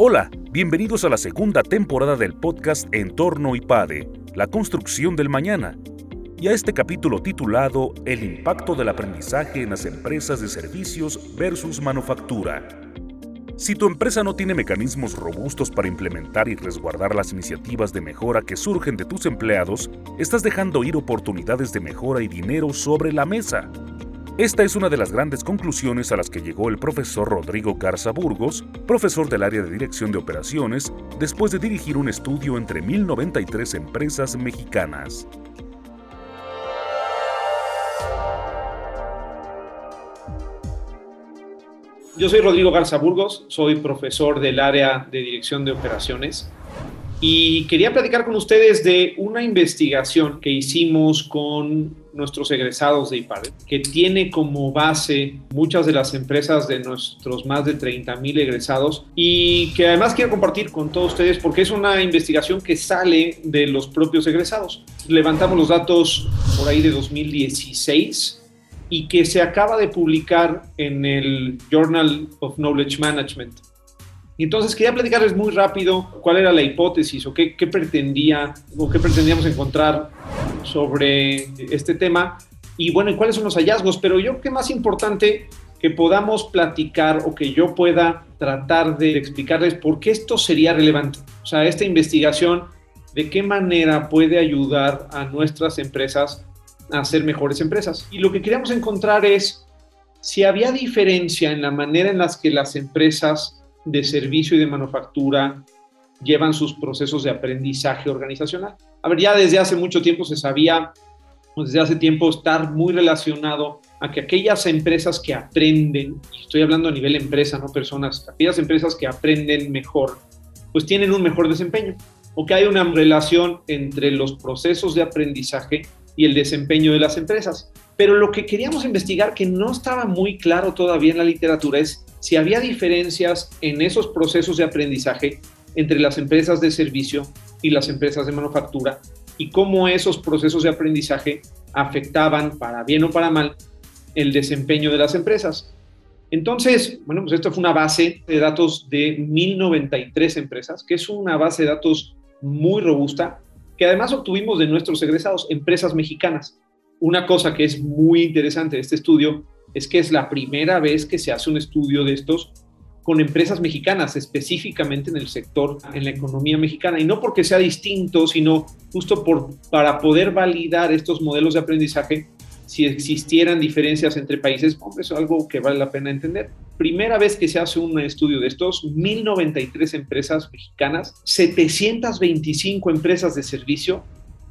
Hola, bienvenidos a la segunda temporada del podcast Entorno IPADE, la construcción del mañana, y a este capítulo titulado El impacto del aprendizaje en las empresas de servicios versus manufactura. Si tu empresa no tiene mecanismos robustos para implementar y resguardar las iniciativas de mejora que surgen de tus empleados, estás dejando ir oportunidades de mejora y dinero sobre la mesa. Esta es una de las grandes conclusiones a las que llegó el profesor Rodrigo Garza Burgos, profesor del área de dirección de operaciones, después de dirigir un estudio entre 1093 empresas mexicanas. Yo soy Rodrigo Garza Burgos, soy profesor del área de dirección de operaciones y quería platicar con ustedes de una investigación que hicimos con nuestros egresados de IPADE, que tiene como base muchas de las empresas de nuestros más de 30 mil egresados y que además quiero compartir con todos ustedes porque es una investigación que sale de los propios egresados. Levantamos los datos por ahí de 2016 y que se acaba de publicar en el Journal of Knowledge Management. Entonces quería platicarles muy rápido cuál era la hipótesis o qué, pretendía o qué pretendíamos encontrar sobre este tema y bueno, cuáles son los hallazgos. Pero yo creo que más importante que podamos platicar o que yo pueda tratar de explicarles por qué esto sería relevante. O sea, esta investigación, de qué manera puede ayudar a nuestras empresas a ser mejores empresas. Y lo que queríamos encontrar es si había diferencia en la manera en las que las empresas de servicio y de manufactura llevan sus procesos de aprendizaje organizacional. A ver, ya desde hace mucho tiempo se sabía, desde hace tiempo estar muy relacionado a que aquellas empresas que aprenden, estoy hablando a nivel empresa, no personas, aquellas empresas que aprenden mejor, pues tienen un mejor desempeño, o que hay una relación entre los procesos de aprendizaje y el desempeño de las empresas. Pero lo que queríamos investigar, que no estaba muy claro todavía en la literatura, es si había diferencias en esos procesos de aprendizaje entre las empresas de servicio y las empresas de manufactura y cómo esos procesos de aprendizaje afectaban, para bien o para mal, el desempeño de las empresas. Entonces, bueno, pues esto fue una base de datos de 1093 empresas, que es una base de datos muy robusta, que además obtuvimos de nuestros egresados, empresas mexicanas. Una cosa que es muy interesante de este estudio es que es la primera vez que se hace un estudio de estos con empresas mexicanas, específicamente en el sector, en la economía mexicana, y no porque sea distinto, sino justo por, para poder validar estos modelos de aprendizaje, si existieran diferencias entre países, hombre, eso es algo que vale la pena entender. Primera vez que se hace un estudio de estos, 1093 empresas mexicanas, 725 empresas de servicio,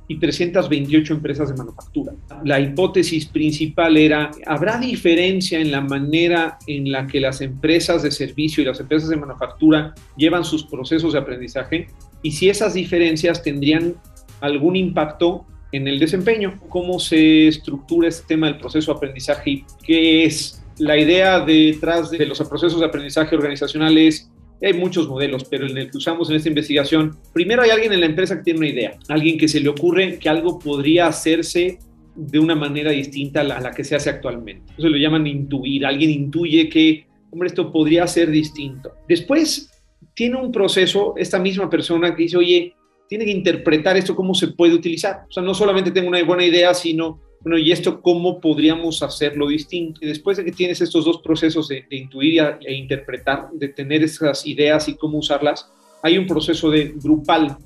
y 328 empresas de manufactura. La hipótesis principal era, ¿habrá diferencia en la manera en la que las empresas de servicio y las empresas de manufactura llevan sus procesos de aprendizaje? Y si esas diferencias tendrían algún impacto en el desempeño, cómo se estructura este tema del proceso de aprendizaje qué es la idea detrás de los procesos de aprendizaje organizacionales hay muchos modelos, pero en el que usamos en esta investigación, primero hay alguien en la empresa que tiene una idea, alguien que se le ocurre que algo podría hacerse de una manera distinta a la, que se hace actualmente. Eso lo llaman intuir. Alguien intuye que, hombre, esto podría ser distinto. Después tiene un proceso, esta misma persona que dice, oye, tiene que interpretar esto, cómo se puede utilizar. O sea, no solamente tengo una buena idea, sino bueno, ¿y esto cómo podríamos hacerlo distinto? Y después de que tienes estos dos procesos de, intuir e interpretar, de tener esas ideas y cómo usarlas, hay un proceso de grupal,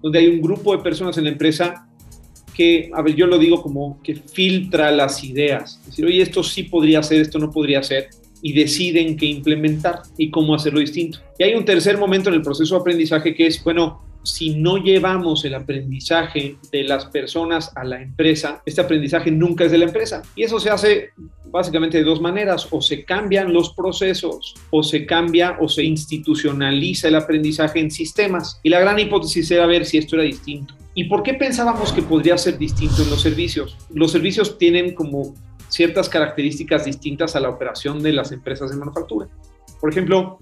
donde hay un grupo de personas en la empresa que, a ver, yo lo digo como que filtra las ideas. Es decir, oye, esto sí podría ser, esto no podría ser, y deciden qué implementar y cómo hacerlo distinto. Y hay un tercer momento en el proceso de aprendizaje que es, bueno, si no llevamos el aprendizaje de las personas a la empresa, este aprendizaje nunca es de la empresa. Y eso se hace básicamente de dos maneras, o se cambian los procesos, o se cambia o se institucionaliza el aprendizaje en sistemas. Y la gran hipótesis era ver si esto era distinto. ¿Y por qué pensábamos que podría ser distinto en los servicios? Los servicios tienen como ciertas características distintas a la operación de las empresas de manufactura. Por ejemplo,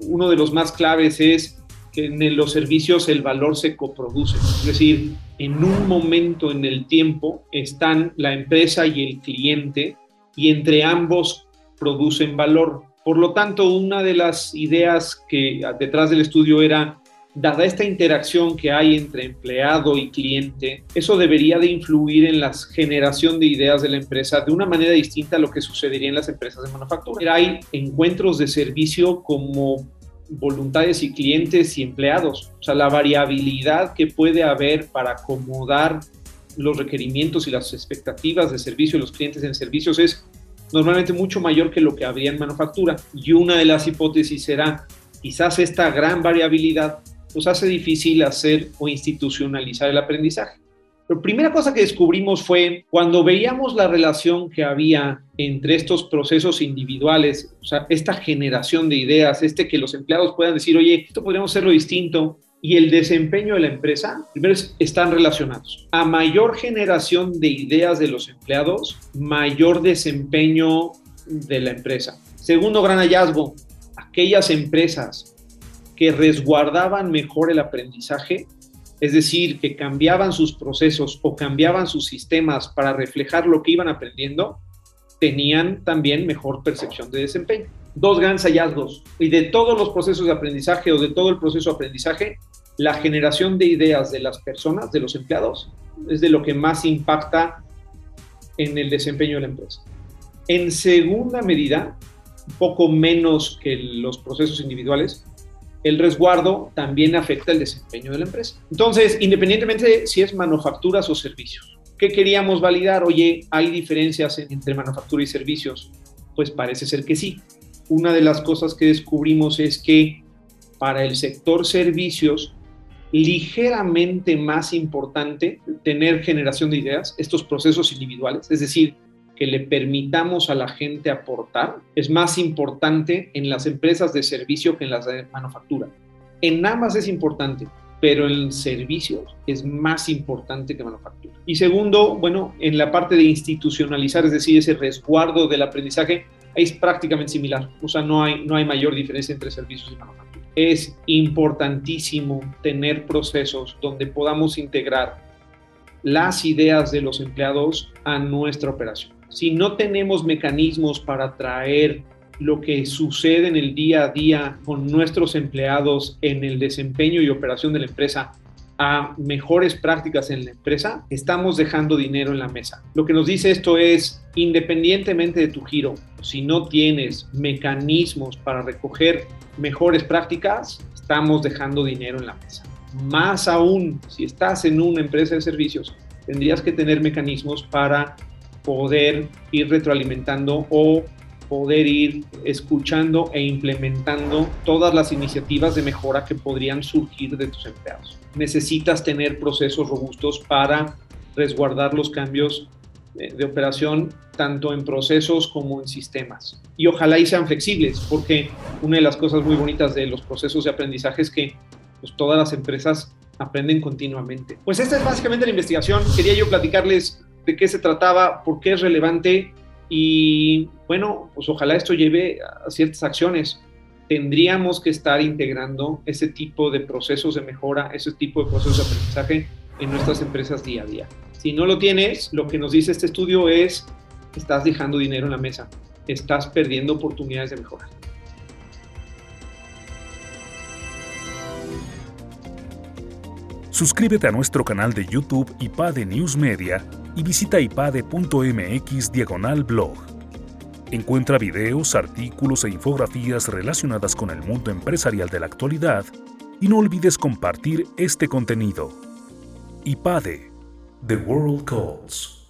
uno de los más claves es que en los servicios el valor se coproduce. Es decir, en un momento en el tiempo están la empresa y el cliente y entre ambos producen valor. Por lo tanto, una de las ideas que detrás del estudio era dada esta interacción que hay entre empleado y cliente, eso debería de influir en la generación de ideas de la empresa de una manera distinta a lo que sucedería en las empresas de manufactura. Hay encuentros de servicio como voluntades y clientes y empleados. O sea, la variabilidad que puede haber para acomodar los requerimientos y las expectativas de servicio de los clientes en servicios es normalmente mucho mayor que lo que habría en manufactura. Y una de las hipótesis será, quizás esta gran variabilidad nos hace difícil hacer o institucionalizar el aprendizaje. La primera cosa que descubrimos fue cuando veíamos la relación que había entre estos procesos individuales, o sea, esta generación de ideas, este que los empleados puedan decir, oye, esto podríamos hacerlo distinto, y el desempeño de la empresa, primero están relacionados. A mayor generación de ideas de los empleados, mayor desempeño de la empresa. Segundo gran hallazgo, aquellas empresas que resguardaban mejor el aprendizaje, es decir, que cambiaban sus procesos o cambiaban sus sistemas para reflejar lo que iban aprendiendo, tenían también mejor percepción de desempeño. Dos grandes hallazgos. Y de todos los procesos de aprendizaje o de todo el proceso de aprendizaje, la generación de ideas de las personas, de los empleados, es de lo que más impacta en el desempeño de la empresa. En segunda medida, un poco menos que los procesos individuales, el resguardo también afecta el desempeño de la empresa. Entonces, independientemente de si es manufacturas o servicios, ¿qué queríamos validar? Oye, ¿hay diferencias entre manufactura y servicios? Pues parece ser que sí. Una de las cosas que descubrimos es que para el sector servicios, ligeramente más importante tener generación de ideas, estos procesos individuales, es decir, que le permitamos a la gente aportar es más importante en las empresas de servicio que en las de manufactura. En ambas es importante, pero en servicios es más importante que manufactura. Y segundo, bueno, en la parte de institucionalizar, es decir, ese resguardo del aprendizaje, es prácticamente similar. O sea, no hay, no hay mayor diferencia entre servicios y manufactura. Es importantísimo tener procesos donde podamos integrar las ideas de los empleados a nuestra operación si no tenemos mecanismos para traer lo que sucede en el día a día con nuestros empleados en el desempeño y operación de la empresa a mejores prácticas en la empresa, estamos dejando dinero en la mesa. Lo que nos dice esto es, independientemente de tu giro, si no tienes mecanismos para recoger mejores prácticas, estamos dejando dinero en la mesa. Más aún, si estás en una empresa de servicios, tendrías que tener mecanismos para poder ir retroalimentando o poder ir escuchando e implementando todas las iniciativas de mejora que podrían surgir de tus empleados. Necesitas tener procesos robustos para resguardar los cambios de operación tanto en procesos como en sistemas. Y ojalá sean flexibles, porque una de las cosas muy bonitas de los procesos de aprendizaje es que pues, todas las empresas aprenden continuamente. Pues esta es básicamente la investigación. Quería yo platicarles de qué se trataba, por qué es relevante y bueno, pues ojalá esto lleve a ciertas acciones. Tendríamos que estar integrando ese tipo de procesos de mejora, ese tipo de procesos de aprendizaje en nuestras empresas día a día. Si no lo tienes, lo que nos dice este estudio es, estás dejando dinero en la mesa, estás perdiendo oportunidades de mejora. Suscríbete a nuestro canal de YouTube IPADE News Media y visita ipade.mx diagonal blog. Encuentra videos, artículos e infografías relacionadas con el mundo empresarial de la actualidad y no olvides compartir este contenido. IPADE, The World Calls.